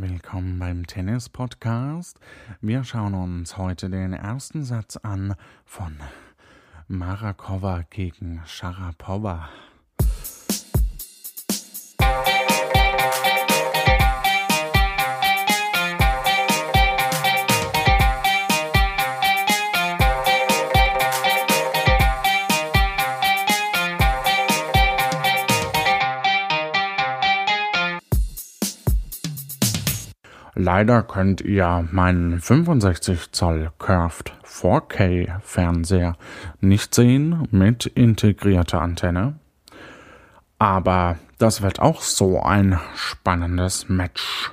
Willkommen beim Tennis Podcast. Wir schauen uns heute den ersten Satz an von Marakova gegen Sharapova. Leider könnt ihr meinen 65 Zoll Curved 4K Fernseher nicht sehen mit integrierter Antenne. Aber das wird auch so ein spannendes Match.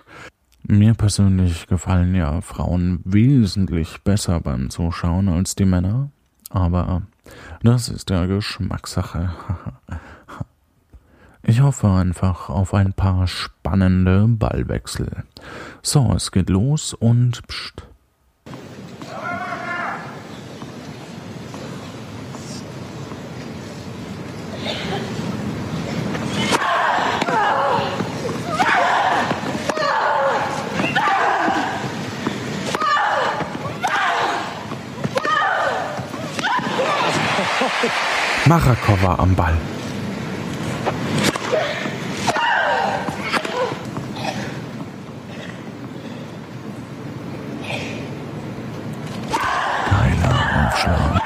Mir persönlich gefallen ja Frauen wesentlich besser beim Zuschauen als die Männer. Aber das ist ja Geschmackssache. Ich hoffe einfach auf ein paar spannende Ballwechsel. So, es geht los und pst. Marakova am Ball. Aufschlag.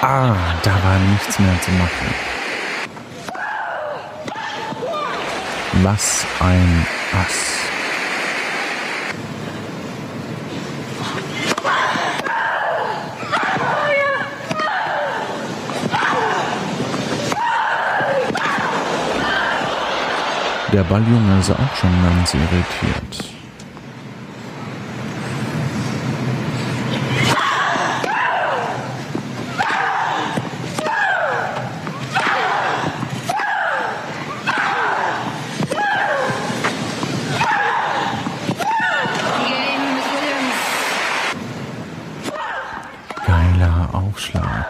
Ah, da war nichts mehr zu machen. Was ein Ass. Der Balljunge ist auch schon ganz irritiert. Geiler Aufschlag.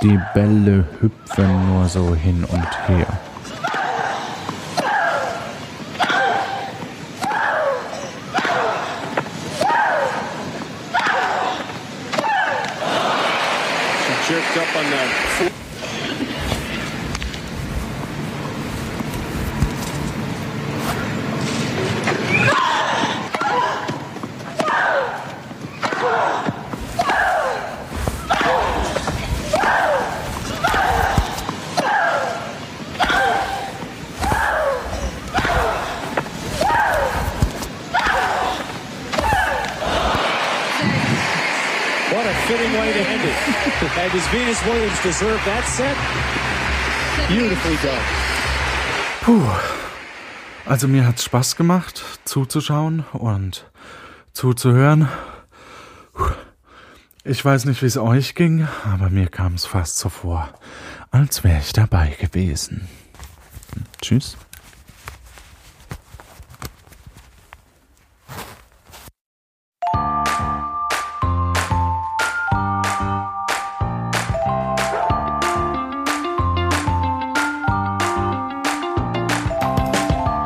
Die Bälle hüpfen nur so hin und her. Jerked up on that. Fitting way to end it. and does Venus Williams deserve that set? Beautifully done. Puh. Also mir hat's Spaß gemacht, zuzuschauen und zuzuhören. Ich weiß nicht, wie es euch ging, aber mir kam es fast so vor, als wäre ich dabei gewesen. Tschüss.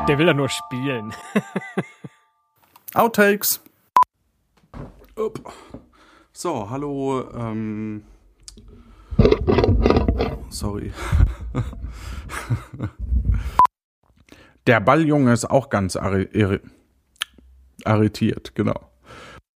Der will ja nur spielen. Outtakes. Upp. So, hallo. Ähm. Sorry. Der Balljunge ist auch ganz irritiert, genau.